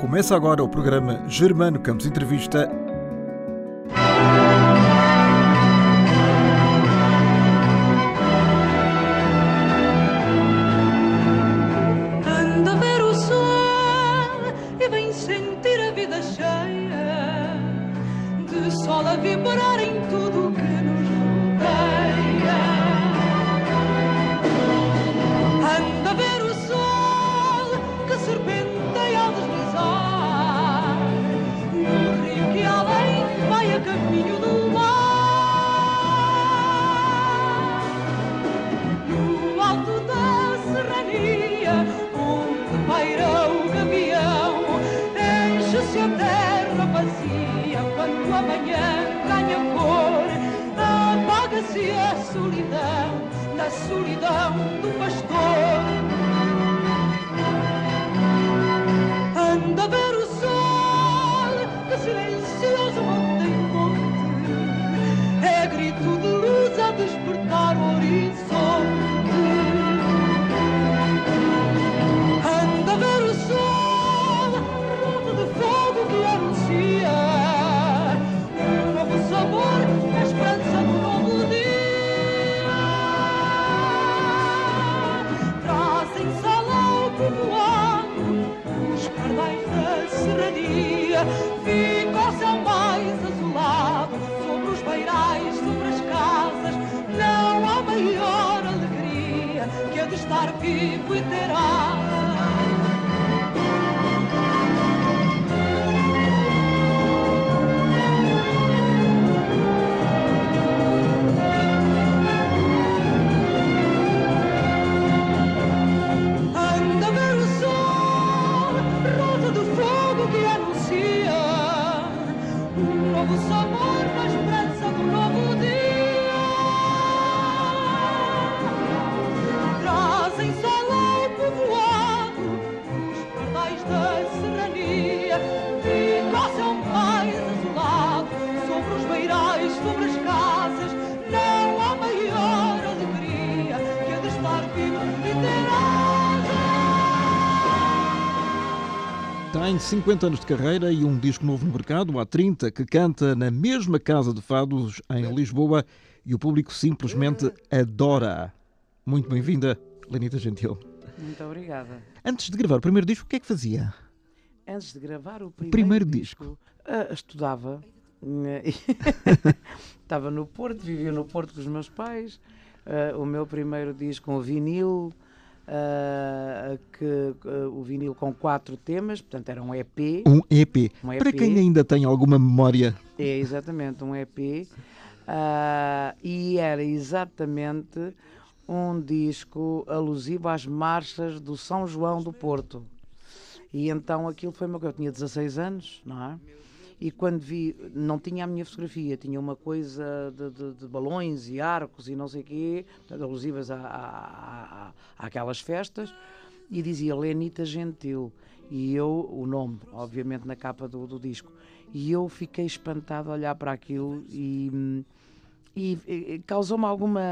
Começa agora o programa Germano Campos Entrevista. 50 anos de carreira e um disco novo no mercado, há 30, que canta na mesma casa de fados em Lisboa e o público simplesmente adora. Muito bem-vinda, Lenita Gentil. Muito obrigada. Antes de gravar o primeiro disco, o que é que fazia? Antes de gravar o primeiro, primeiro disco, ah, estudava. né, Estava no Porto, vivia no Porto com os meus pais. Ah, o meu primeiro disco, um vinil, ah, que, ah, o vinil com quatro temas, portanto era um EP. Um EP. Um Para EP. quem ainda tem alguma memória, É exatamente um EP. ah, e era exatamente um disco alusivo às marchas do São João do Porto. E então aquilo foi uma coisa. Eu tinha 16 anos, não é? E quando vi, não tinha a minha fotografia, tinha uma coisa de, de- de balões e arcos e não sei o quê, alusivas a, a- a- àquelas festas, e dizia Lenita Gentil. E eu, o nome, obviamente, na capa do, do disco. E eu fiquei espantado a olhar para aquilo e, e, e causou-me alguma,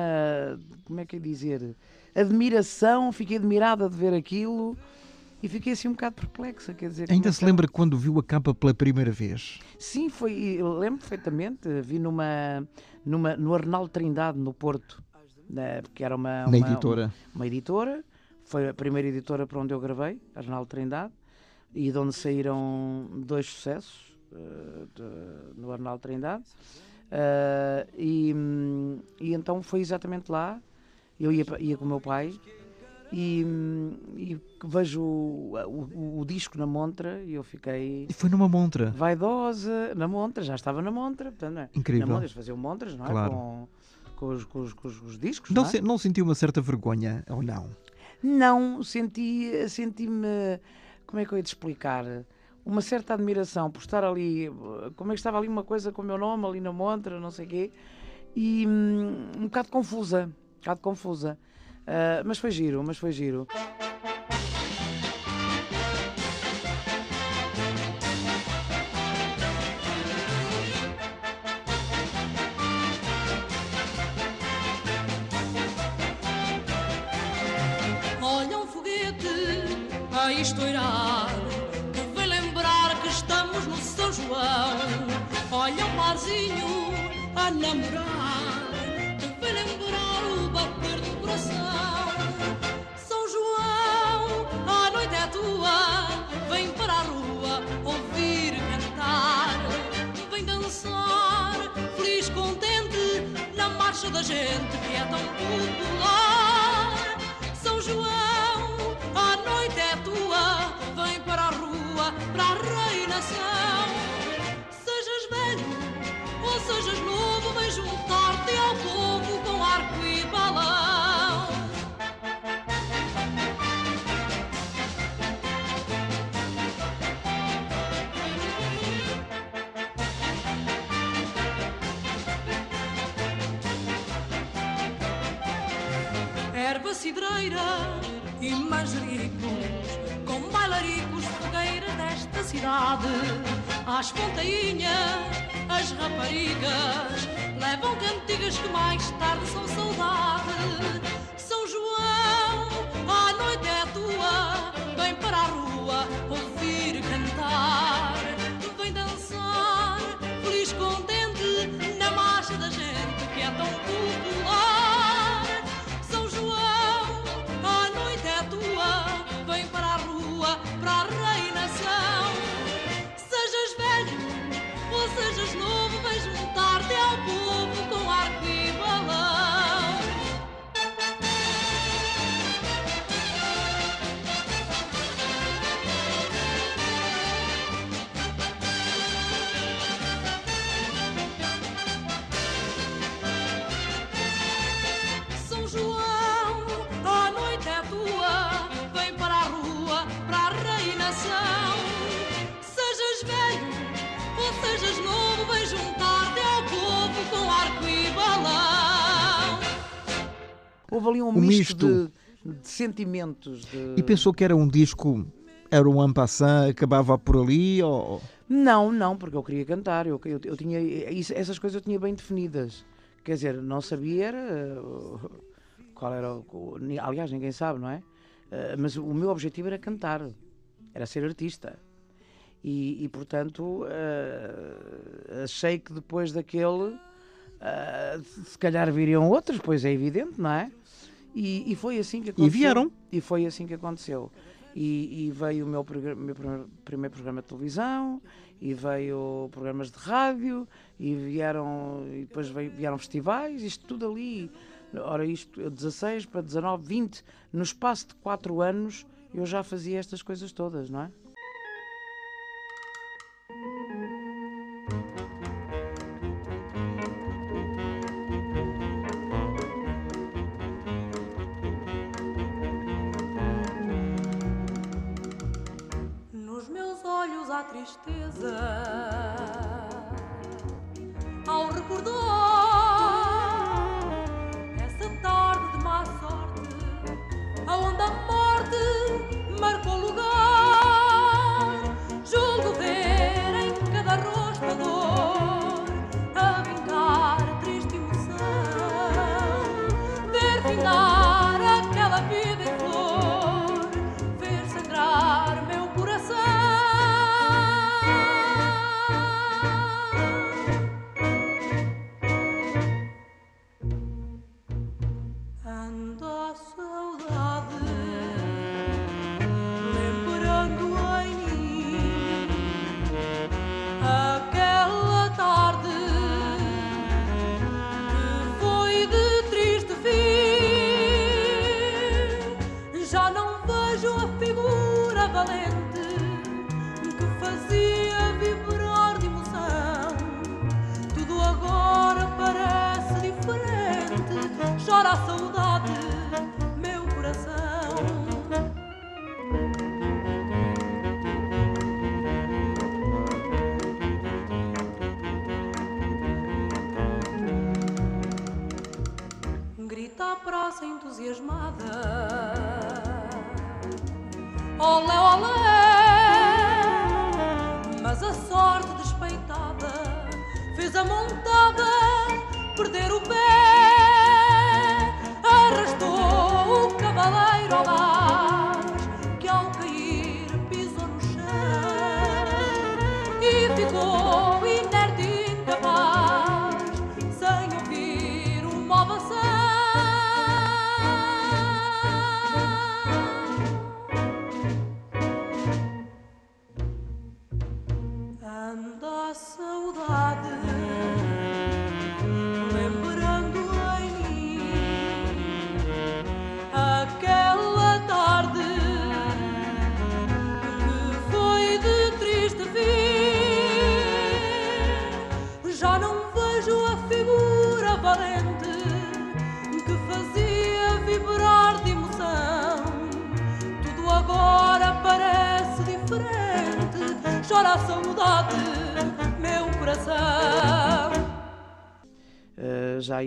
como é que é dizer, admiração, fiquei admirada de ver aquilo e fiquei assim um bocado perplexa, quer dizer... ainda se que- lembra quando viu a capa pela primeira vez? Sim, foi, lembro perfeitamente, vi numa, numa, no Arnaldo Trindade, no Porto, né, porque era uma, Na uma- editora. uma editora, foi a primeira editora para onde eu gravei, Arnaldo Trindade, e de onde saíram dois sucessos eh, de- no Arnaldo Trindade. Eh, e, hum, e então foi exatamente lá, eu ia, ia com o meu pai e, e vejo o, o- o disco na montra e eu fiquei E foi numa montra. vaidosa na montra, já estava na montra, portanto, é? Incrível. Na montra, eles faziam montras, não é? Claro. Com, com, os, com os- com os- os discos, Não, não, é? se- não sentiu uma certa vergonha, ou não? Não, senti, senti-me, como é que eu ia te explicar? Uma certa admiração por estar ali, como é que estava ali uma coisa com o meu nome, ali na montra, não sei o quê, e hum, um bocado confusa, um bocado confusa. Ah, mas foi giro, mas foi giro. Olha um foguete a estourar da gente que é tão popular. São João, a noite é tua, vem para a rua, para a reinação. Cidreira e manjericos, com bailaricos, fogueiras desta cidade. Às pontainhas, as raparigas levam cantigas que mais tarde são saudade. Houve ali um, Um misto, misto. De, de sentimentos. De... E pensou que era um disco, era um ampassant, acabava por ali? Ou... Não, não, porque eu queria cantar. Eu, eu, eu tinha isso- essas coisas eu tinha bem definidas. Quer dizer, não sabia era, uh, qual era. o- aliás, ninguém sabe, não é? Uh, mas o meu objetivo era cantar, era ser artista. E, e, portanto, uh, achei que depois daquele, uh, se calhar viriam outros, pois é evidente, não é? E, e foi assim que aconteceu. vieram? E foi assim que aconteceu. E, e veio o meu, meu primeiro- primeiro programa de televisão, e veio programas de rádio, e vieram, e depois veio- vieram festivais, isto tudo ali. Ora, isto, eu 16 para 19, 20, no espaço de 4 anos, eu já fazia estas coisas todas, não é?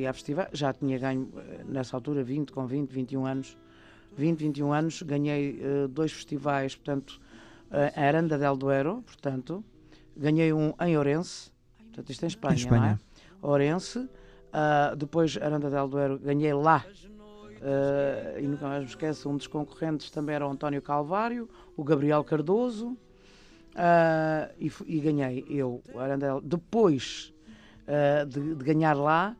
A festival, já tinha ganho uh, nessa altura 20, com 20, 21 anos. 20, 21 anos, ganhei uh, dois festivais, portanto, a Aranda del Duero, portanto, ganhei um em Ourense, portanto, isto é em Espanha, Em Espanha. não é? Ourense, depois Aranda del Duero, ganhei lá. e nunca mais me esqueço, um dos concorrentes também era o António Calvário, o Gabriel Cardoso, e, e, ganhei eu, Aranda del Depois uh, de, de, ganhar lá.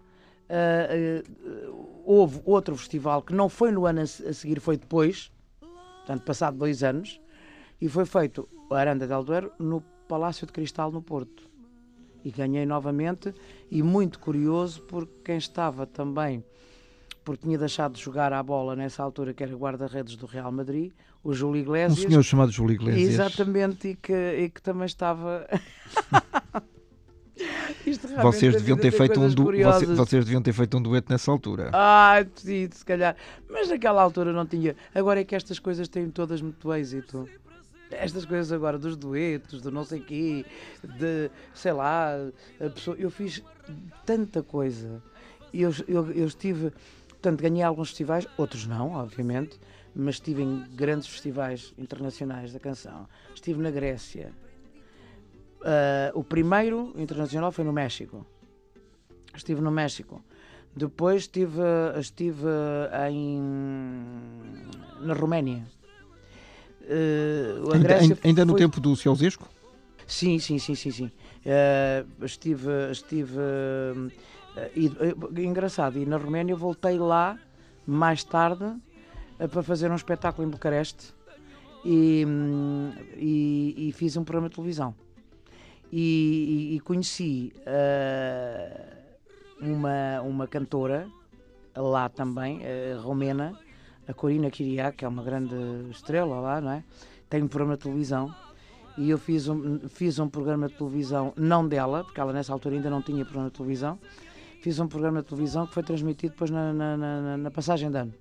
Uh, uh, houve outro festival que não foi no ano a, a, seguir, foi depois, portanto, passado dois anos, e foi feito a Aranda del Duero no Palácio de Cristal, no Porto. E ganhei novamente, e muito curioso, porque quem estava também, porque tinha deixado de jogar à bola nessa altura, que era guarda-redes do Real Madrid, o Júlio Iglesias. Um senhor chamado Júlio Iglesias. Exatamente, e que, e que também estava. vocês deviam ter feito um du... vocês, vocês, deviam ter feito um dueto nessa altura. Ah, sim, se calhar. Mas naquela altura não tinha. Agora é que estas coisas têm todas muito êxito. Estas coisas agora dos duetos, do não sei quê, de sei lá, a pessoa, eu fiz tanta coisa. Eu, eu, eu estive, portanto, ganhei alguns festivais, outros não, obviamente, mas estive em grandes festivais internacionais da canção. Estive na Grécia, Uh, o primeiro internacional foi no México. Estive no México. Depois estive, estive em, na Roménia. Uh, ainda, ainda, no tempo do Ceausesco? Sim, sim, sim, sim, sim. Uh, estive, estive e, engraçado. E na Roménia voltei lá mais tarde para fazer um espetáculo em Bucareste e, hum, e, e fiz um programa de televisão e, e conheci uh, uma, uma cantora lá também, uh, romena, a Corina Kiriak, que é uma grande estrela lá, não é? Tem um programa de televisão e eu fiz um, fiz um programa de televisão, não dela, porque ela nessa altura ainda não tinha programa de televisão, fiz um programa de televisão que foi transmitido depois na, na, na, na passagem de ano.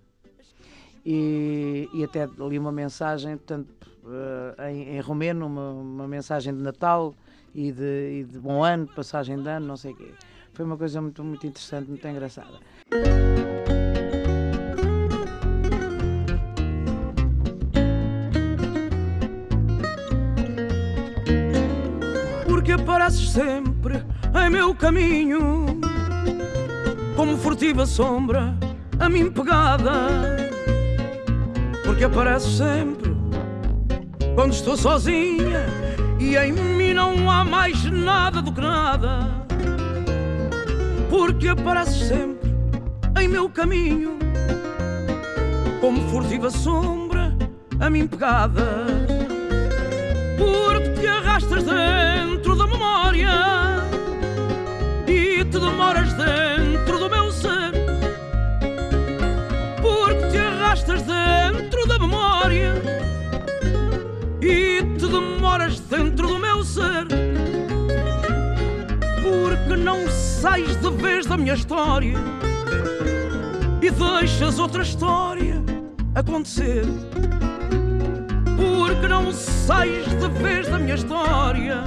E, e, até li uma mensagem, portanto, uh, em, em romeno, uma, uma mensagem de Natal, e de, e de bom ano, de passagem de ano, não sei o quê. Foi uma coisa muito, muito interessante, muito engraçada. Porque apareces sempre em meu caminho, como furtiva sombra a mim pegada. Porque apareces sempre quando estou sozinha e em mim não há mais nada do que nada, porque apareces sempre em meu caminho, como furtiva sombra a mim pegada, porque te arrastas dentro da memória e te demoras dentro do meu ser, porque te arrastas dentro da memória te demoras dentro do meu ser. Porque não sais de vez da minha história e deixas outra história acontecer. Porque não sais de vez da minha história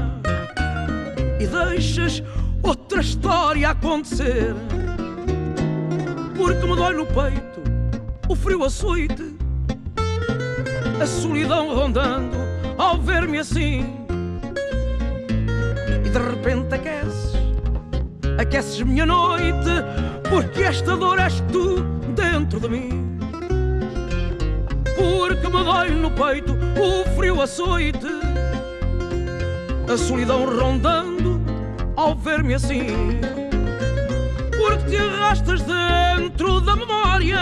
e deixas outra história acontecer. Porque me dói no peito o frio açoite, a solidão rondando ao ver-me assim. E de repente aqueces, aqueces minha noite, porque esta dor és tu dentro de mim. Porque me dói no peito o frio açoite, a solidão rondando ao ver-me assim. Porque te arrastas dentro da memória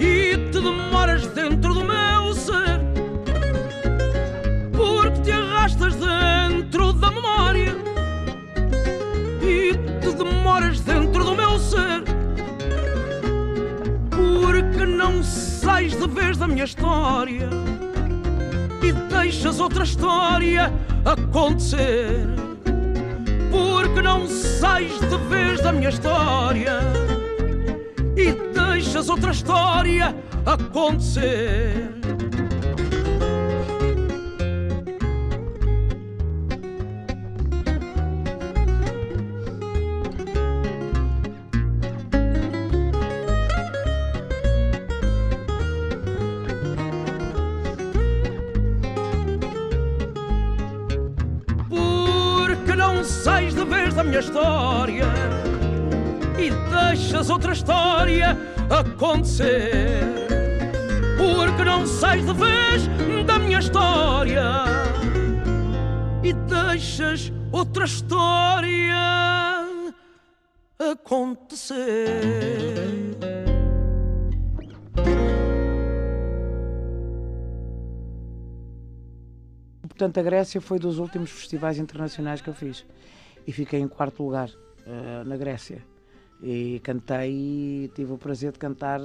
e te demoras dentro do meu te arrastas dentro da memória e te demoras dentro do meu ser. Porque não sais de vez da minha história e deixas outra história acontecer. Porque não sais de vez da minha história e deixas outra história acontecer. História e deixas outra história acontecer. Porque não sais de vez da minha história e deixas outra história acontecer. Portanto, a Grécia foi dos últimos festivais internacionais que eu fiz. E fiquei em quarto lugar uh, na Grécia. E cantei, tive o prazer de cantar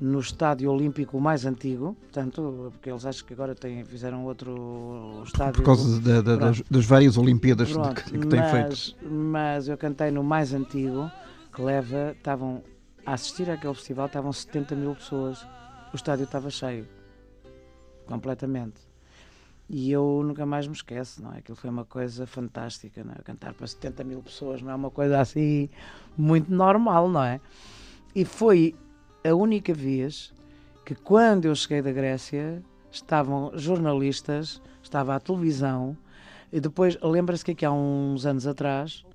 no estádio olímpico mais antigo, portanto, porque eles acham que agora têm, fizeram outro estádio. Por causa da, da, das, das, várias Olimpíadas Pronto, que, que têm feito. Mas eu cantei no mais antigo, que leva, estavam a assistir àquele festival, estavam 70 mil pessoas. O estádio estava cheio, completamente. E eu nunca mais me esqueço, não é? Aquilo foi uma coisa fantástica, não é? Cantar para 70 mil pessoas não é uma coisa assim muito normal, não é? E foi a única vez que, quando eu cheguei da Grécia, estavam jornalistas, estava a televisão, e depois, lembra-se que aqui há uns anos atrás,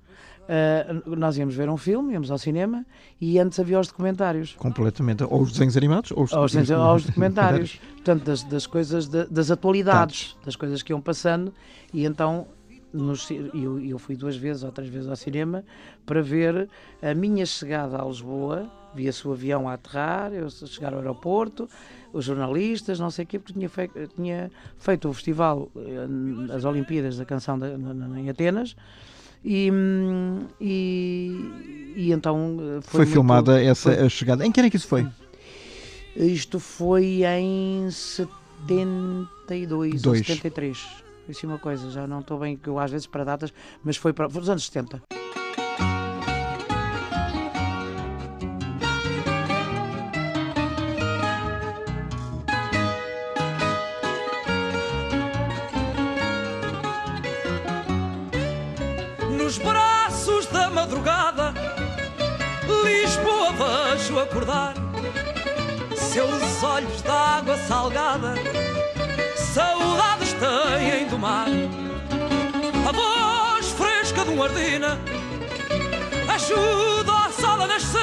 Uh, nós íamos ver um filme, íamos ao cinema e antes havia os documentários. Completamente. Ou os desenhos animados ou os, ou os, desenhos, ou os documentários. Portanto, das, das coisas, de, das atualidades, das coisas que iam passando. E então nos, eu, eu fui duas vezes ou três vezes ao cinema para ver a minha chegada a Lisboa. Via-se o avião a aterrar, eu chegar ao aeroporto, os jornalistas, não sei o quê, porque tinha, fei, tinha feito o festival, eh, as Olimpíadas da Canção de, em Atenas. E, e, e, então eh, foi, foi muito, filmada essa foi, chegada. Em que ano é que isso foi? Isto foi em 72 Dois. ou 73. Foi assim uma coisa, já não estou bem, que eu às vezes para datas, mas foi para os anos 70. Olhos de água salgada, saudades têm do mar. A voz fresca de um ardina ajuda a sol a nascer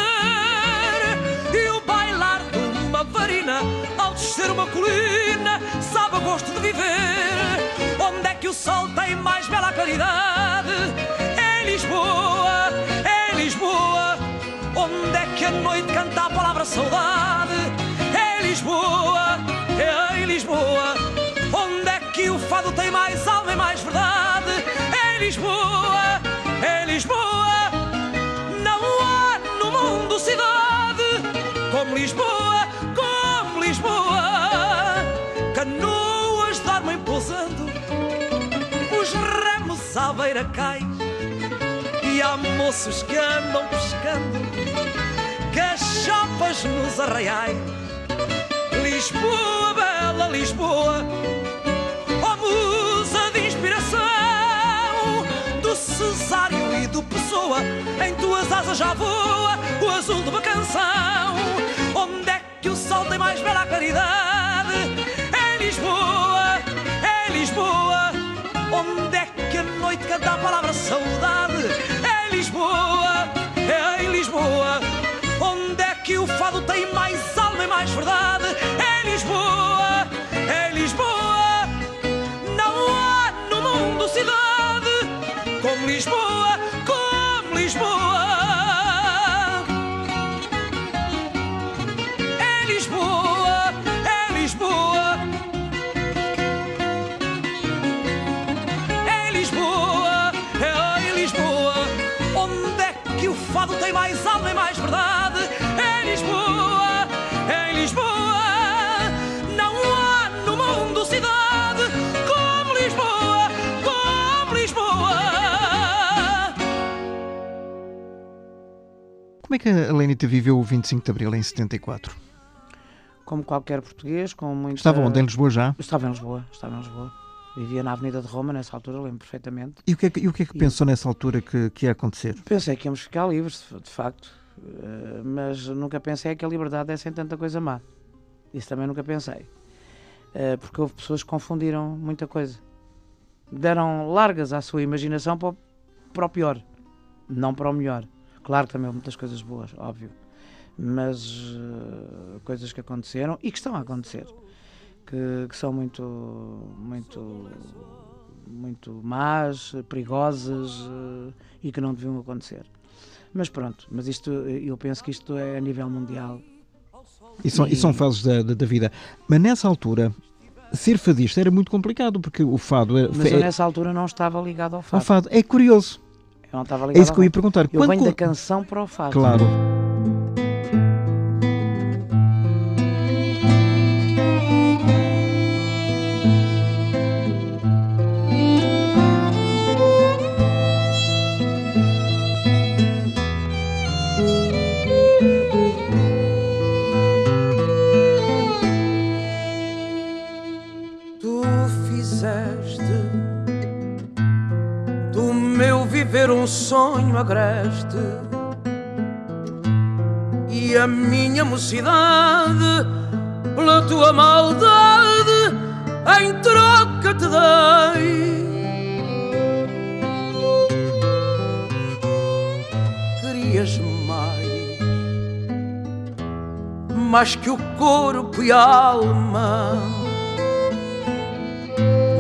e o bailar de uma varina ao descer uma colina sabe a gosto de viver. Onde é que o sol tem mais bela claridade? Em Lisboa, em Lisboa Onde é que a noite canta a palavra saudade? Caem e há moços que andam pescando cachopas nos arraiais. Lisboa, bela Lisboa, ó musa de inspiração do Cesário e do Pessoa, em tuas asas já voa o azul de uma canção. Onde é que o sol tem mais bela caridade? Noite canta a palavra saudade? Como é que a Lenita viveu o 25 de Abril em 74? Como qualquer português, com muita... Estava onde? Em Lisboa já? Estava em Lisboa, estava em Lisboa. Vivia na Avenida de Roma nessa altura, lembro perfeitamente. E o que é que, que, é que e... pensou nessa altura que, que ia acontecer? Pensei que íamos ficar livres, de facto. Uh, mas nunca pensei que a liberdade é sem tanta coisa má. Isso também nunca pensei. Uh, porque houve pessoas que confundiram muita coisa. Deram largas à sua imaginação para o pior, não para o melhor. Claro que também houve muitas coisas boas, óbvio, mas uh, coisas que aconteceram e que estão a acontecer, que, que são muito, muito, muito más, perigosas uh, e que não deviam acontecer. Mas pronto, mas isto, eu penso que isto é a nível mundial. E são, e... E são fases da, da, da vida. Mas nessa altura, ser fadista era muito complicado, porque o fado era. Mas eu nessa altura não estava ligado ao fado. Ao fado. É curioso. Eu não estava ligado é isso que eu ia perguntar. Eu Quando... venho da canção para o fado. Claro. Um sonho agreste e a minha mocidade pela tua maldade em troca te dei. Querias mais, mais que o corpo e a alma,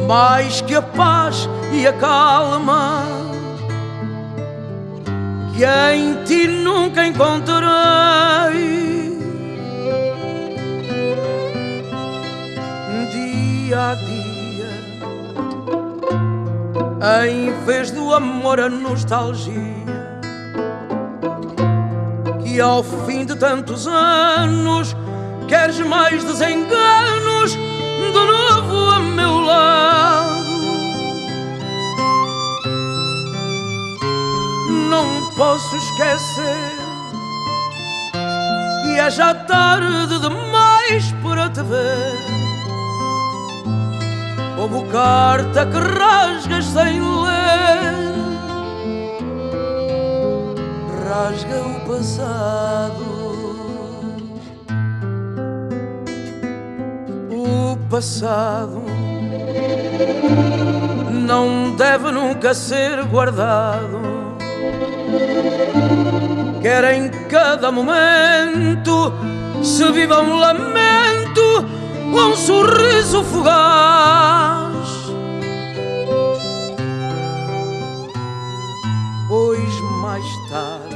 mais que a paz e a calma que em ti nunca encontrei. Dia a dia, em vez do amor, a nostalgia. Que ao fim de tantos anos queres mais desenganos de novo a meu lado. Posso esquecer. E é já tarde demais para te ver. Como carta que rasgas sem ler, rasga o passado. O passado não deve nunca ser guardado quer em cada momento se viva um lamento, um sorriso fugaz. Pois mais tarde,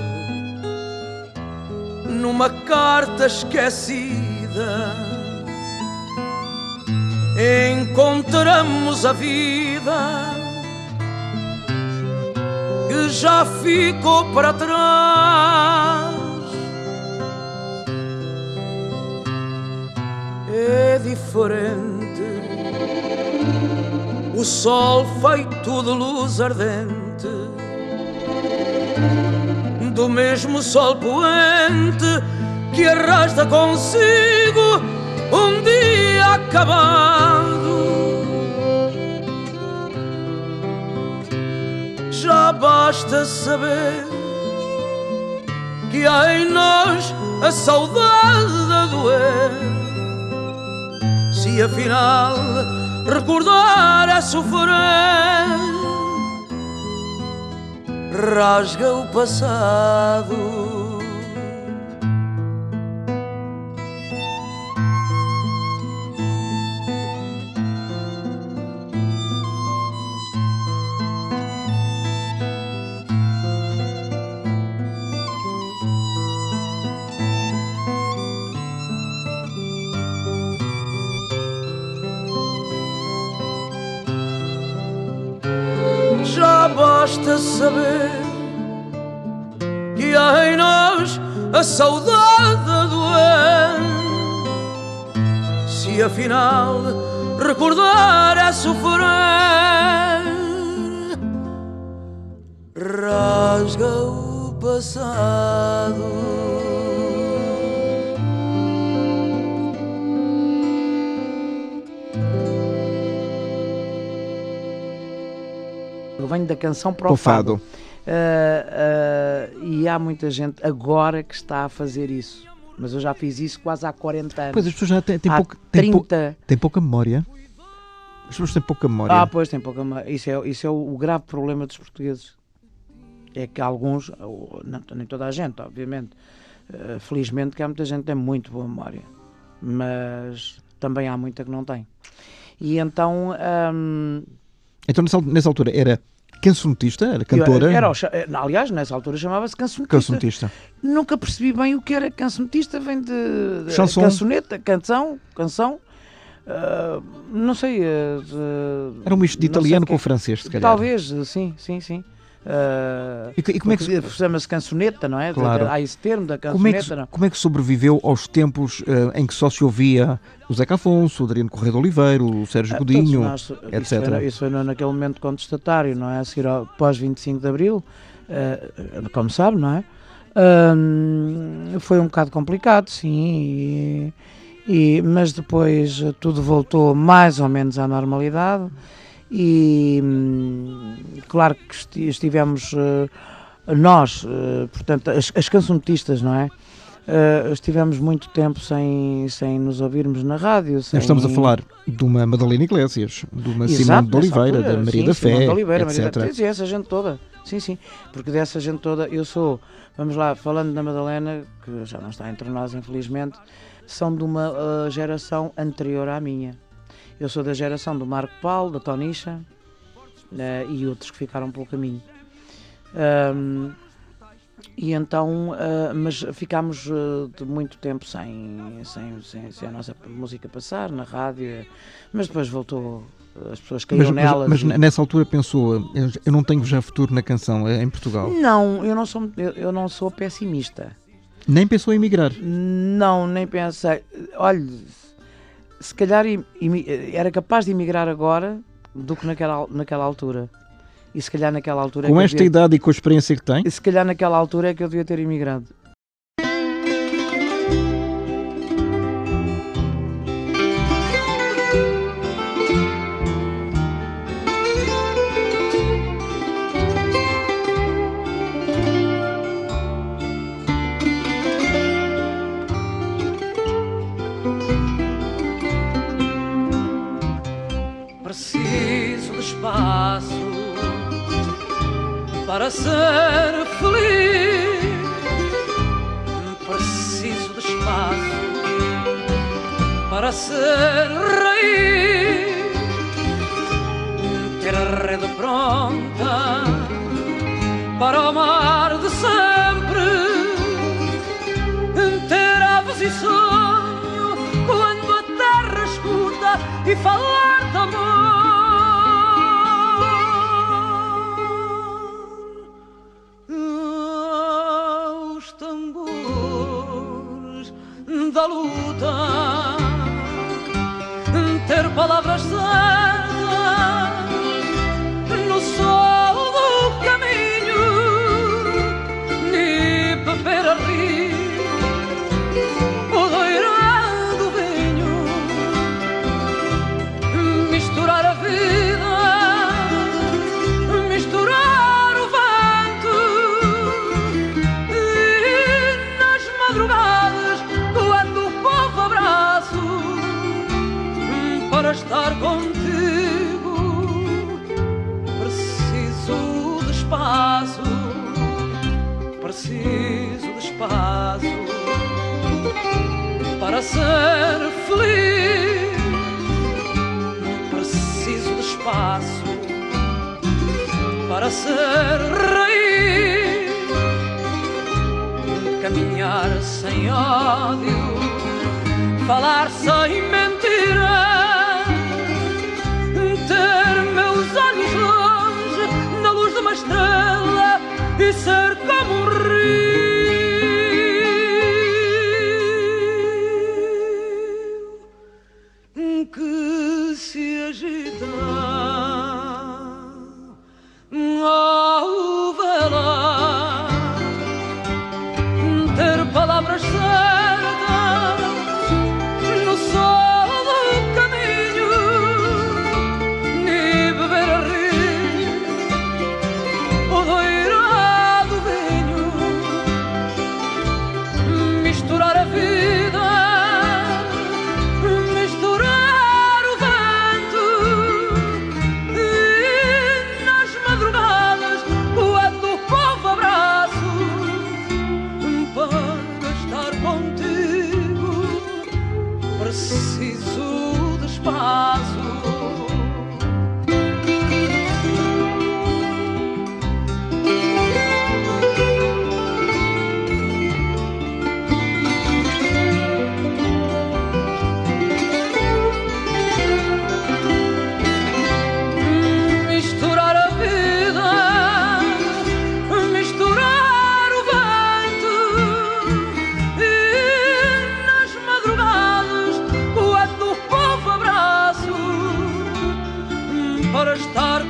numa carta esquecida, encontramos a vida já ficou para trás. É diferente o sol feito de luz ardente, do mesmo sol poente que arrasta consigo um dia acabado. Já basta saber que há em nós a saudade a doer. Se afinal recordar é sofrer, rasga o passado Se afinal recordar é sofrer, rasga o passado. venho da canção para o, fado. fado. Uh, uh, e há muita gente agora que está a fazer isso. Mas eu já fiz isso quase há 40 anos. Pois as pessoas já têm, têm, pouca, têm, 30... têm pouca memória. As pessoas têm pouca memória. Ah, pois têm pouca memória. Isso é, isso é o, o grave problema dos portugueses. é que alguns, não, nem toda a gente, obviamente, uh, felizmente que há muita gente que tem muito boa memória, mas também há muita que não tem. E então. Um, então, nessa, nessa altura, era cancionetista, era cantora? Era, era, aliás, nessa altura chamava-se cancionetista. Cancionetista. Nunca percebi bem o que era cancionetista, vem de, de cancioneta, canção, canção. Uh, não sei. Uh, era um misto de italiano com francês, se calhar. Talvez, sim, sim, sim. Uh, e, e, como é que se... chama-se cançoneta, não é? Claro. Há esse termo da cançoneta. Como é que, não? Como é que sobreviveu aos tempos uh, em que só se ouvia o Zeca Afonso, o Adriano Correia de Oliveiro, o Sérgio uh, Godinho, nós, etc. Isso foi, isso foi, naquele momento contestatário, não é? A seguir ao, pós 25 de Abril, uh, como sabe, não é? foi um bocado complicado, sim, e, e, mas depois tudo voltou mais ou menos à normalidade e hum, claro que estivemos uh, nós, uh, portanto, as, as cancionetistas, não é? Uh, estivemos muito tempo sem, sem nos ouvirmos na rádio. Sem... Estamos a falar de uma Madalena Iglesias, de uma Simone de Oliveira, altura, da Maria sim, da Fé, de Oliveira, etc. Maria da... Sim, essa gente toda. Sim, sim. Porque dessa gente toda, eu sou, vamos lá, falando da Madalena, que já não está entre nós, infelizmente, são de uma uh, geração anterior à minha. Eu sou da geração do Marco Paulo, da Tonisha uh, e outros que ficaram pelo caminho. Um, e então, uh, mas ficámos uh, de muito tempo sem, sem, sem, sem, a nossa música passar na rádio, mas depois voltou, as pessoas caíram mas, nelas. Mas, mas nessa altura pensou, eu não tenho já futuro na canção em Portugal? Não, eu não sou, eu, eu não sou pessimista. Nem pensou em emigrar? Não, nem pensei. Olha, se calhar era capaz de emigrar agora do que naquela, naquela altura. E se calhar naquela altura. Com é esta devia... idade e com a experiência que tem? Se calhar naquela altura é que eu devia ter imigrado. Ser feliz. Preciso de espaço para ser raiz. Ter a rede pronta para o mar de sempre. Ter aves e sonho quando a terra escuta e falar de amor para ser feliz. Preciso de espaço para ser raiz. Caminhar sem ódio, falar sem mentira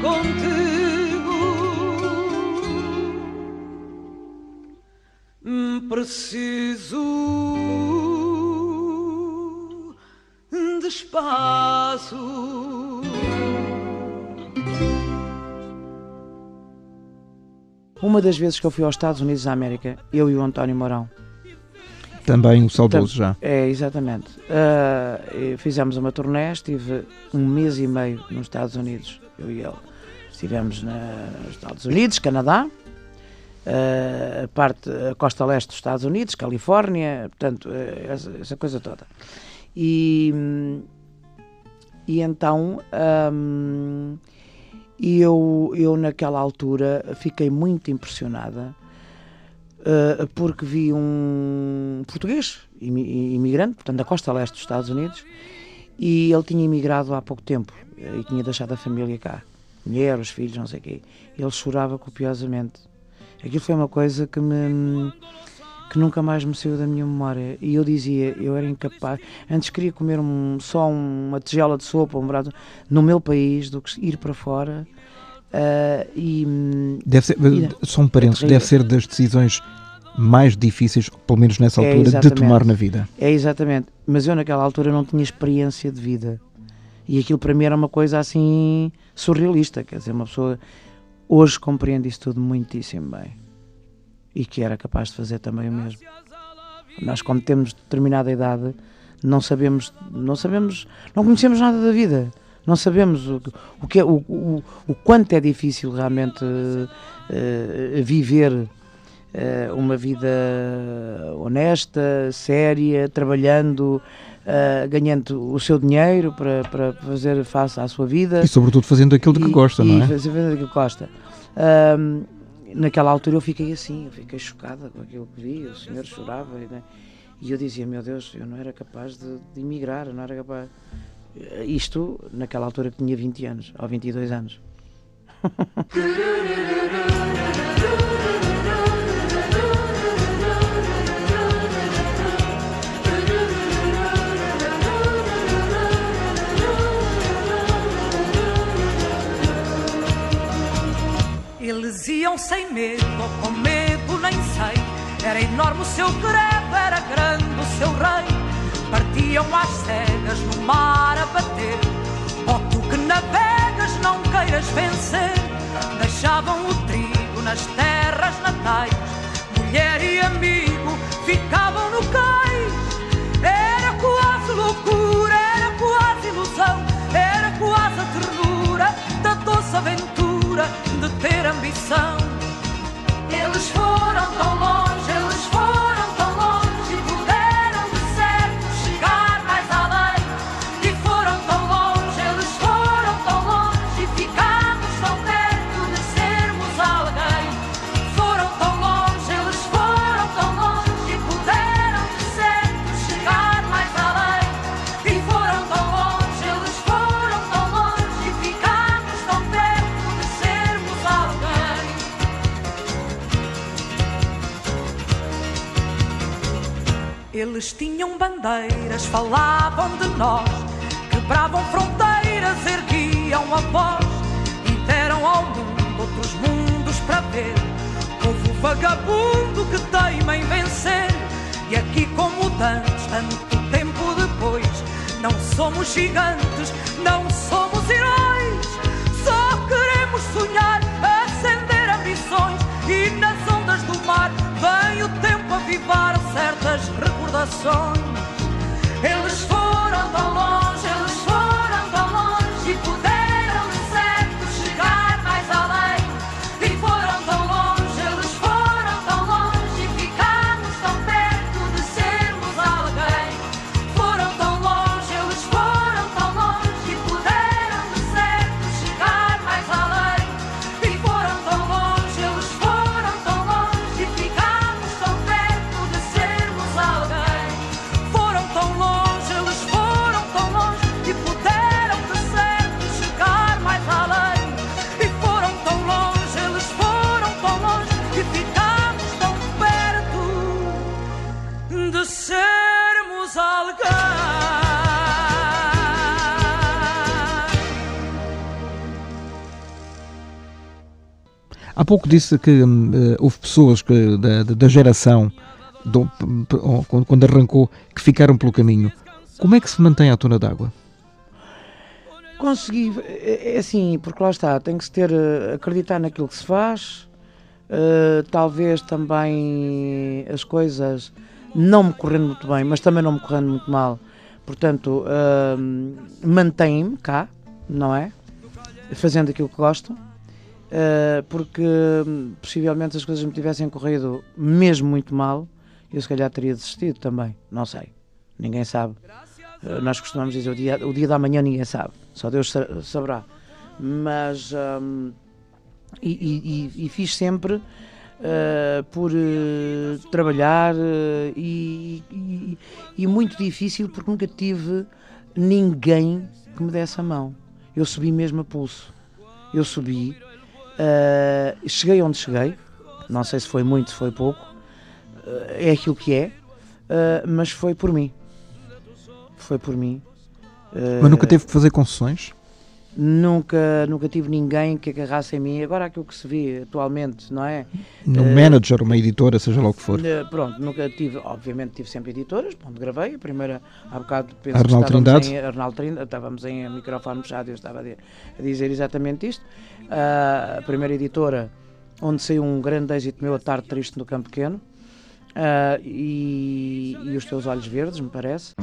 contigo. Preciso de espaço. Uma das vezes que eu fui aos Estados Unidos da América, eu e o António Mourão, Também o saudoso já. É, exatamente. E fizemos uma turnê, estive um mês e meio nos Estados Unidos, eu e ele. Estivemos nos Estados Unidos, Canadá, ah, a parte, a costa leste dos Estados Unidos, Califórnia, portanto, eh, essa, essa coisa toda. E, e então, hum, eu, eu naquela altura fiquei muito impressionada Uh, porque vi um português, imi- imigrante, portanto, da costa leste dos Estados Unidos, e ele tinha imigrado há pouco tempo eh, e tinha deixado a família cá, mulher, os filhos, não sei o quê. Ele chorava copiosamente. Aquilo foi uma coisa que me que nunca mais me saiu da minha memória. E eu dizia, eu era incapaz. Antes queria comer um- só uma tigela de sopa, um braço, no meu país, do que ir para fora. Uh, e Deve ser, Mira, só um parênteses, é deve ser das decisões mais difíceis, pelo menos nessa É, altura, de exatamente. tomar na vida. É exatamente. Mas eu naquela altura não tinha experiência de vida. E aquilo para mim era uma coisa assim surrealista. Quer dizer, uma pessoa hoje compreende isso tudo muitíssimo bem. E que era capaz de fazer também o mesmo. Nós, quando temos determinada idade, não sabemos, não sabemos, não conhecemos nada da vida. Não sabemos o, o, que é, o, o, o quanto é difícil realmente eh, viver uma vida honesta, séria, trabalhando, eh, ganhando o seu dinheiro para, para fazer face à sua vida. E sobretudo fazendo aquilo de que E- gosta, e não é? fazer aquilo que gosta. Naquela altura eu fiquei assim, eu fiquei chocada com aquilo que vi, o senhor chorava e, né, eu dizia, meu Deus, eu não era capaz de, de emigrar, eu não era capaz. Eh, Isto naquela altura que tinha 20 anos, ou 22 anos. Eles iam sem medo ou com medo, nem sei. Era enorme o seu credo, era grande o seu rei. Partiam às cegas no mar a bater. Ó tu que navegas, não queiras vencer. Deixavam o trigo nas terras natais. Mulher e amigo ficavam no cais. Era quase loucura, era quase ilusão. Era quase a ternura da doce aventura de ter ambição. Eles foram tão longe, Eles tinham bandeiras, falavam de nós, quebravam fronteiras, erguiam a voz e deram ao mundo outros mundos para ver. Povo vagabundo que teima em vencer, e aqui como dantes, tanto tempo depois, não somos gigantes, não somos heróis, só queremos sonhar, acender ambições e nas ondas do mar vem o tempo avivar certas Eles foram tão longe, pouco disse que eh, houve pessoas que, da, da geração, do, quando, arrancou, que ficaram pelo caminho. Como é que se mantém a tona d'água? Consegui, é, é assim, porque lá está, tem que se ter, eh, acreditar naquilo que se faz, uh, talvez também as coisas não me correndo muito bem, mas também não me correndo muito mal, portanto, uh, mantém-me cá, não é? Fazendo aquilo que gosto, uh, porque hum, possivelmente as coisas me tivessem corrido mesmo muito mal, eu se calhar teria desistido também, não sei, ninguém sabe. Uh, nós costumamos dizer o dia, o dia da manhã ninguém sabe, só Deus saberá. Mas um, e, e, e, fiz sempre uh, por uh, trabalhar e, e, muito difícil porque nunca tive ninguém que me desse a mão. Eu subi mesmo a pulso. Eu subi, cheguei onde cheguei, não sei se foi muito, se foi pouco, é aquilo que é, mas foi por mim foi por mim. Mas nunca teve que fazer concessões? Nunca, nunca tive ninguém que agarrasse em mim. Agora aquilo que se vê atualmente, não é? Um uh, manager, uma editora, seja lá o que for. Uh, pronto, nunca tive, obviamente tive sempre editoras, onde gravei. A primeira, há bocado, penso Arnaldo que Trindade. Em, Arnaldo Trindade, estávamos em microfone fechado, eu estava a dizer exatamente isto. Uh, a primeira editora, onde saiu um grande êxito meu, A Tarde Triste no Campo Pequeno. Uh, e, e, os teus olhos verdes, me parece.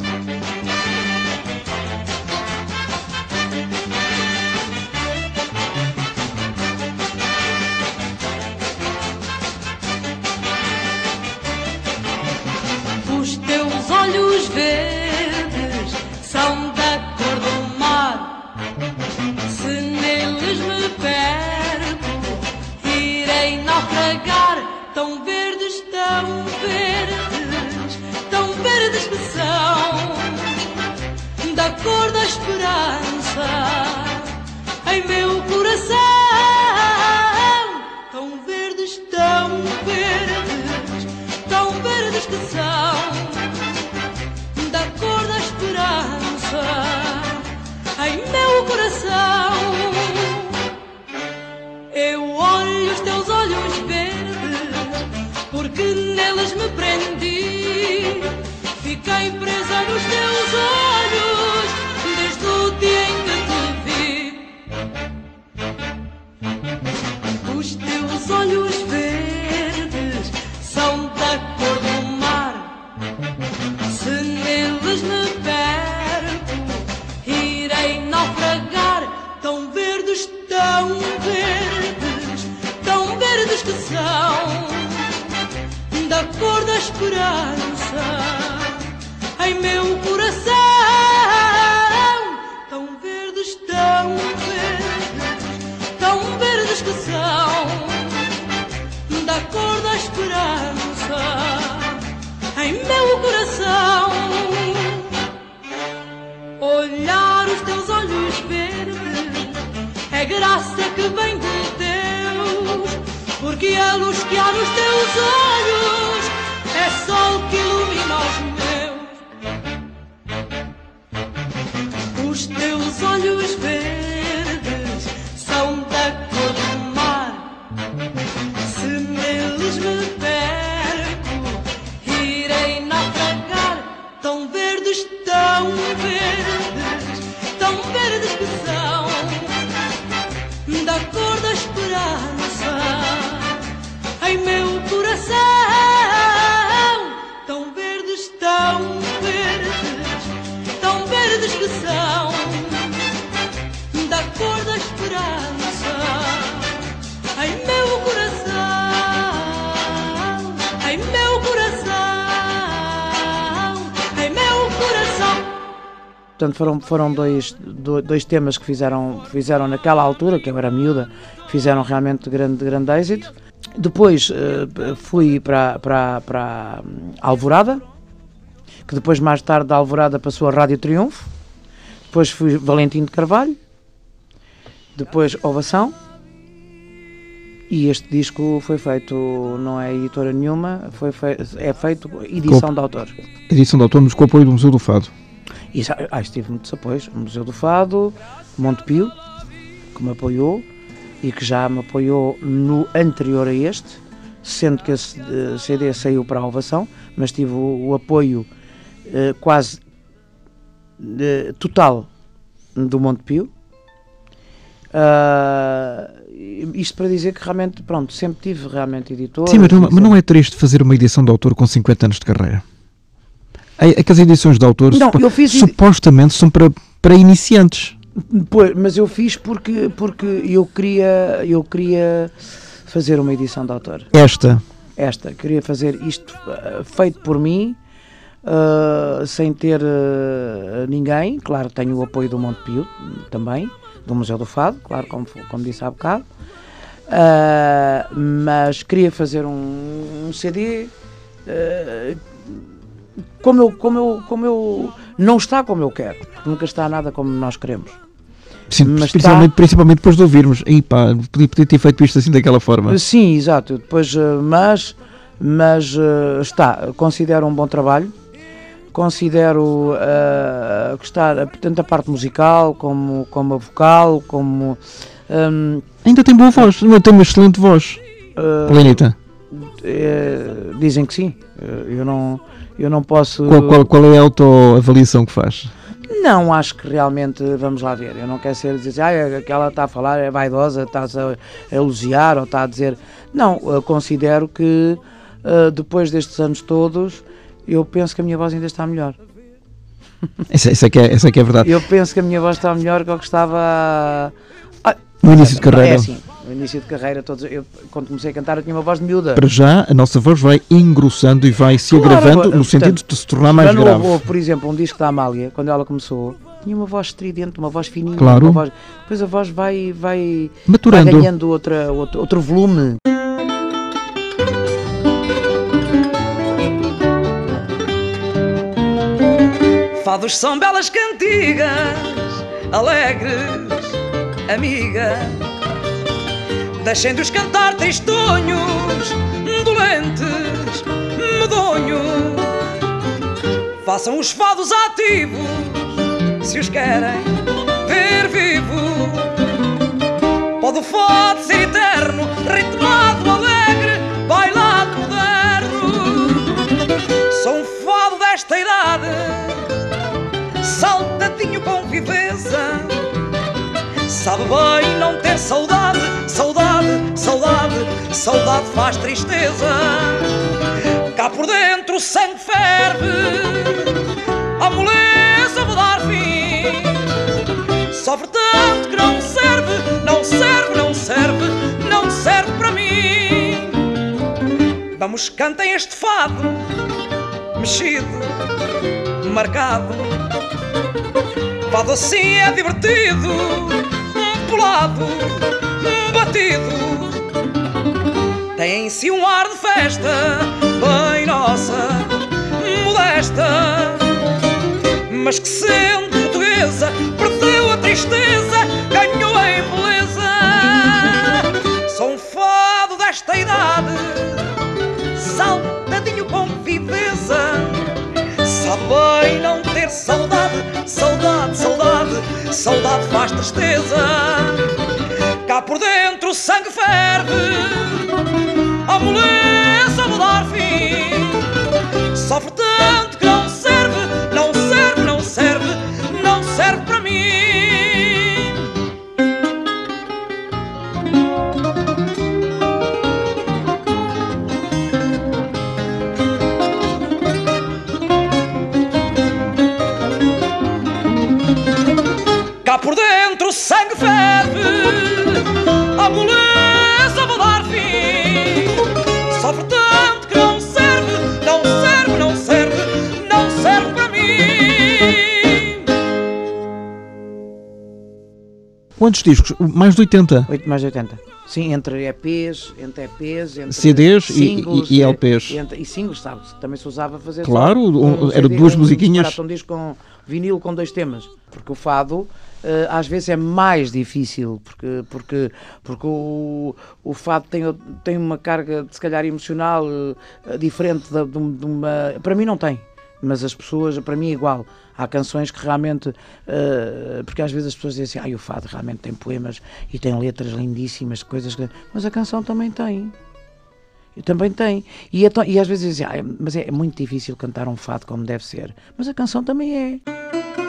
Portanto, foram, foram dois, dois temas que fizeram, fizeram naquela altura, que eu era miúda, fizeram realmente grande, grande êxito depois uh, fui para, para, para Alvorada, que depois mais tarde da Alvorada passou a Rádio Triunfo. Depois fui Valentim de Carvalho. Depois Ovação. E este disco foi feito, não é editora nenhuma, foi é feito edição de autor. Edição de autor, mas com o apoio do Museu do Fado. Isso, ah, tive muitos apoios. O Museu do Fado, Montepio, que me apoiou, e que já me apoiou no anterior a este, sendo que esse eh, CD saiu para a ovação, mas tive o, o apoio eh, quase eh, total do Montepio. Ah, isto para dizer que realmente, pronto, sempre tive realmente editor. Sim, mas não, mas não é triste fazer uma edição de autor com 50 anos de carreira? É- Aquelas edições de autor Não, supo- fiz- supostamente são para, para iniciantes. Pois, mas eu fiz porque, porque eu, queria, eu queria fazer uma edição de autor. Esta, Esta, queria fazer isto eh, feito por mim, eh, sem ter eh, ninguém. Claro, tenho o apoio do Montepio também, do Museu do Fado, claro, como, como disse há bocado. Ah, mas queria fazer um, um CD como eu, como, eu, como eu. Não está como eu quero, nunca está nada como nós queremos. sim, Mas principalmente, tá- principalmente depois de ouvirmos. Aí pá, podia, podia ter feito isto assim daquela forma. Sim, exato. Depois, eh, mas, mas eh, está, considero um bom trabalho. Considero eh, que está tanto a parte musical como, como a vocal, como hum, Ainda tem boa voz, não tem uma excelente voz. eh, Lenita, eh, dizem que sim. Eu não, eu não posso. qual, qual, qual é a autoavaliação que faz? Não, acho que realmente, vamos lá ver, eu não quero ser dizer, ah, aquela está a falar é vaidosa, está-se a, elogiar ou está a dizer. Não, eu considero que eh, depois destes anos todos, eu penso que a minha voz ainda está melhor. Essa, essa, é, que é, essa é que é verdade. Eu penso que a minha voz está melhor que o que estava. Ah, No início de carreira. É assim, no início de carreira, todos, eu, quando comecei a cantar, eu tinha uma voz de miúda. Para já, a nossa voz vai engrossando e vai se Claro, agravando no sentido portanto, de se tornar mais Quando grave. houve, por exemplo, um disco da Amália, quando ela começou, tinha uma voz estridente, uma voz fininha. Claro. voz- Depois a voz vai, vai, vai Maturando. ganhando outra, outro, outro volume. Fados são belas cantigas, alegres, amiga. Deixem-nos cantar tristonhos, dolentes, medonhos. Façam os fados ativos, se os querem ver vivo. Pode o fado ser eterno, ritmado, alegre, bailado, moderno. Sou um fado desta idade, saltadinho com viveza. Sabe bem não ter saudade, saudade, saudade, saudade faz tristeza. Cá por dentro o sangue ferve, a moleza vou dar fim. Sofre tanto que não serve, não serve, não serve, não serve para mim. Vamos, cantem este fado, mexido, marcado. Fado assim é divertido, um batido. Tem em si um ar de festa, bem nossa, modesta. Mas que sendo portuguesa, perdeu a tristeza, ganhou em beleza. Sou um fado desta idade, saltadinho com viveza. Sabe não ter saudade, saudade, saudade, saudade faz tristeza. Cá por dentro o sangue ferve, a moleza vou dar fim. Quantos discos? Mais de 80. 8 mais de 80. Sim, entre EPs, entre EPs, entre CDs e- singles, e- e LPs. E, entre- e singles, sabe? Também se usava fazer Claro, um- era CD, duas um musiquinhas. Um disco com vinil com dois temas. Porque o fado eh, às vezes é mais difícil, porque, porque, porque o, o fado tem, tem uma carga, se calhar, emocional eh, diferente de, um- de uma. Para mim não tem. mas as pessoas, para mim é igual. Há canções que realmente, uh, porque às vezes as pessoas dizem assim, ah, o fado realmente tem poemas e tem letras lindíssimas, coisas que... Mas a canção também tem. Também tem. E, é, e às vezes dizem, ah, mas é, é muito difícil cantar um fado como deve ser. Mas a canção também é.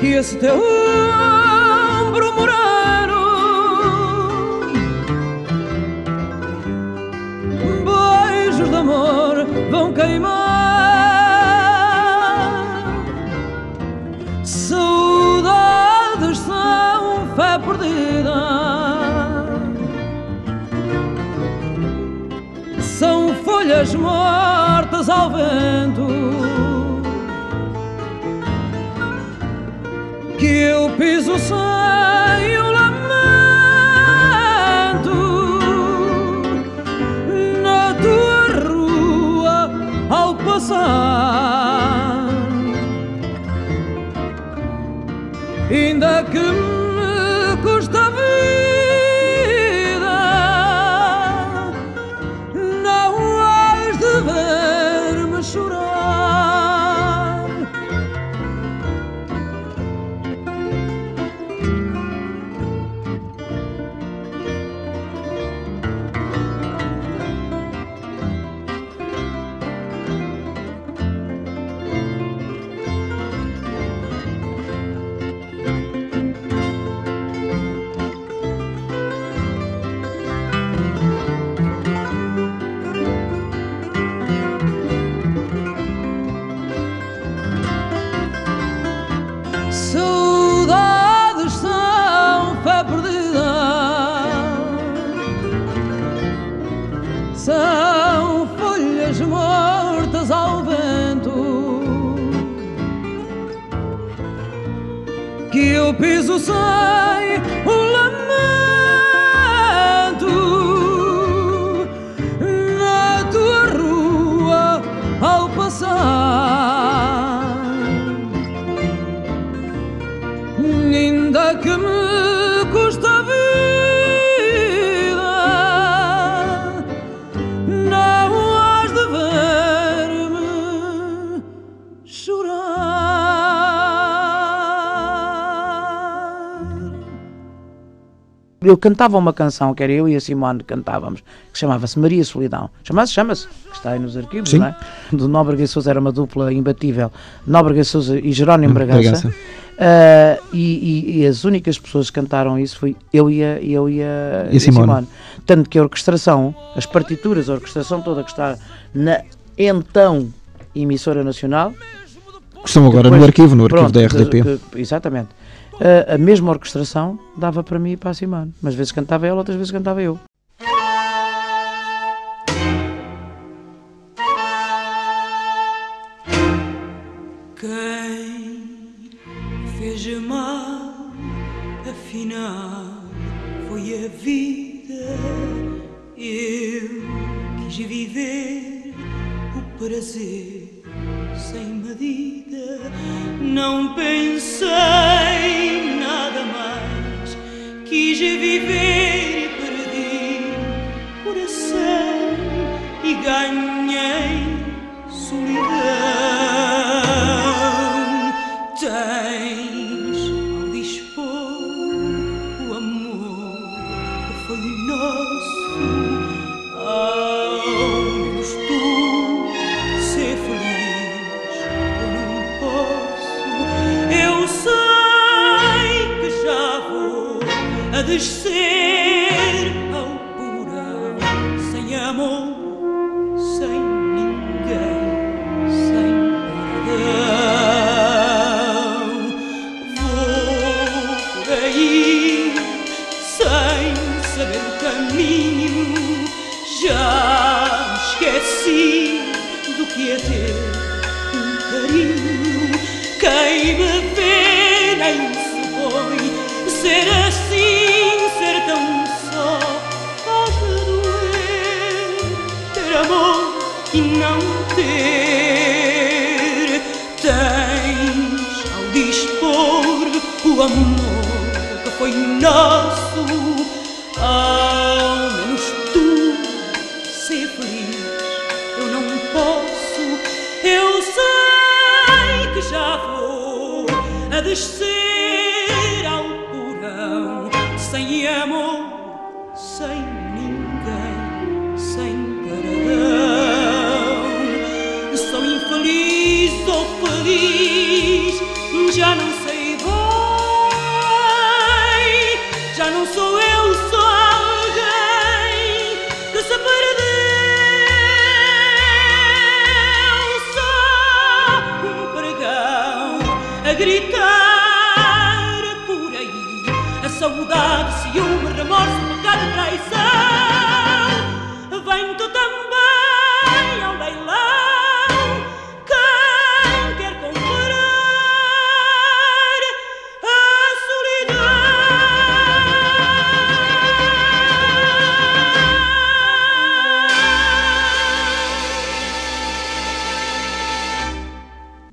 Que esse teu ombro moreno amor vão queimar. Saudades são fé perdida. São folhas mortas ao vento. Eu high. Eu cantava uma canção, que era eu e a Simone cantávamos, que chamava-se Maria Solidão. Chama-se, chama-se, que está aí nos arquivos, Sim. não é? Do Nóbrega e Souza era uma dupla imbatível. Nóbrega Souza e Jerónimo Bragança. Bragança. Ah, e, e- e as únicas pessoas que cantaram isso foi eu e a, eu e a, E a Simone. Tanto que a orquestração, as partituras, a orquestração toda que está na então emissora nacional, Estão agora no depois- arquivo, no arquivo pronto, da RDP. que- que- exatamente a, mesma orquestração dava para mim e para a Simone. Umas vezes cantava ela, outras vezes cantava eu. Quem fez mal, afinal, foi a vida. Eu quis viver o prazer sem medida. Não pensei. Quis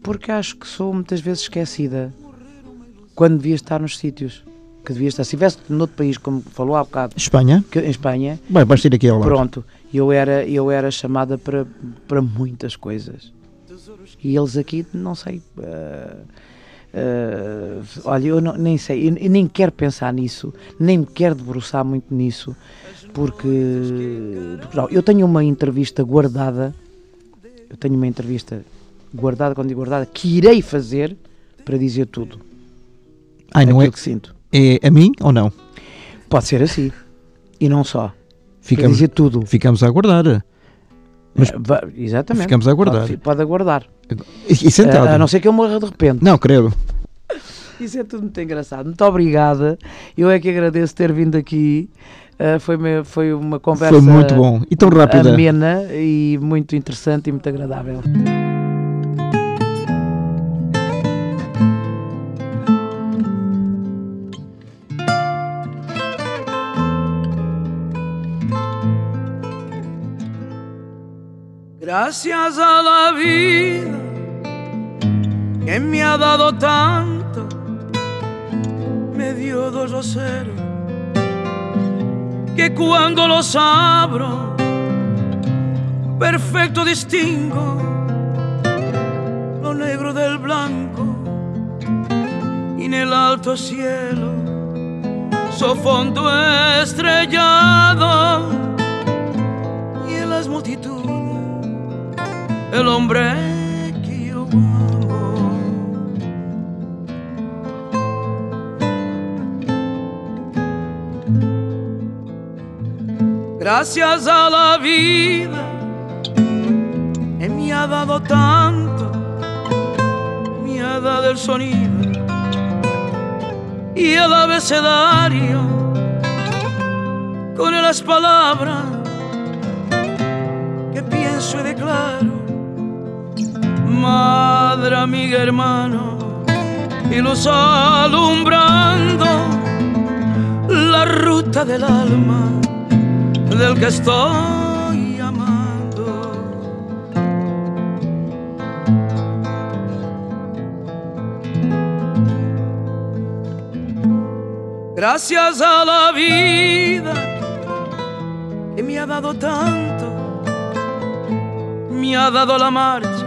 Porque acho que sou muitas vezes esquecida quando devia estar nos sítios que devia estar. Se estivesse noutro país, como falou há bocado, Espanha? que- em Espanha, Bem, vais ir aqui ao lado. pronto, eu era, eu era chamada para, para muitas coisas. E eles aqui, não sei. ah, ah, olha, eu não- nem sei, eu, eu nem quero pensar nisso, nem me quero debruçar muito nisso, porque, porque não, eu tenho uma entrevista guardada, eu tenho uma entrevista guardada, quando digo guardada, que irei fazer para dizer tudo. Ai, não é, que sinto. é a mim ou não? Pode ser assim. E não só. Para Ficamos, dizer tudo. ficamos a aguardar. Mas- Eh, va- exatamente. ficamos a aguardar. Pode, pode aguardar. E, e sentado? Eh, a não ser que eu morra de repente. Não, credo. Isso é tudo muito engraçado. Muito obrigada. Eu é que agradeço ter vindo aqui. Eh, foi, me- foi uma conversa Foi muito bom. E tão rápida. amena e muito interessante e muito agradável. Gracias a la vida que me ha dado tanto, me dio dos roseros que cuando los abro, perfecto distingo lo negro del blanco y en el alto cielo su fondo estrellado y en las multitudes el hombre que yo amo. Gracias a la vida me ha dado tanto, me ha dado el sonido y el abecedario con las palabras que pienso y declaro. Madre, amiga, hermano, y los alumbrando ruta del alma del que estoy amando. Gracias a la vida que me ha dado tanto, me ha dado la marcha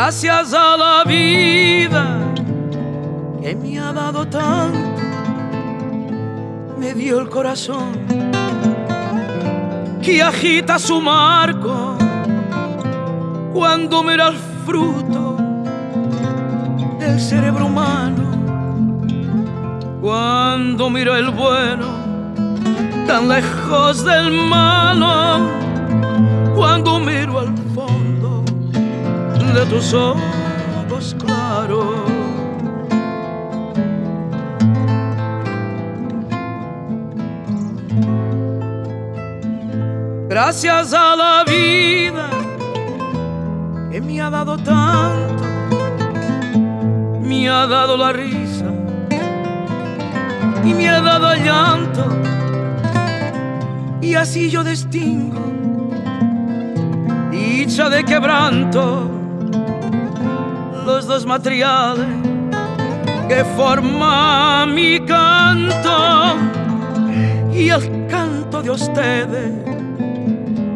Gracias a la vida que me ha dado tanto me dio el corazón que agita su marco cuando mira el fruto del cerebro humano, cuando miro el bueno tan lejos del malo, cuando miro al de tus ojos claros. Gracias a la vida que me ha dado tanto, me ha dado la risa y me ha dado el llanto. Y así yo distingo dicha de quebranto, los dos materiales que forman mi canto y el canto de ustedes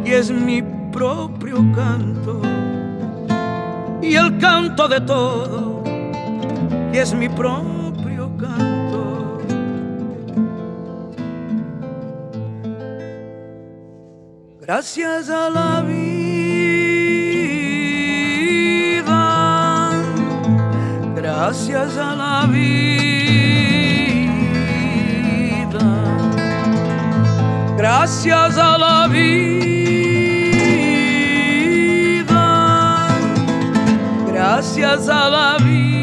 y es mi propio canto y el canto de todo y es mi propio canto. Gracias a la vida, gracias a la vida, gracias a la vida, gracias a la vida.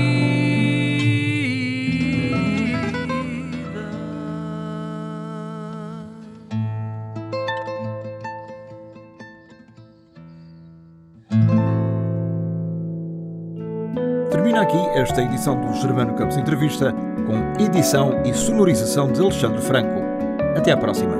Esta edição do Germano Campos Entrevista, com edição e sonorização de Alexandre Franco. Até à próxima.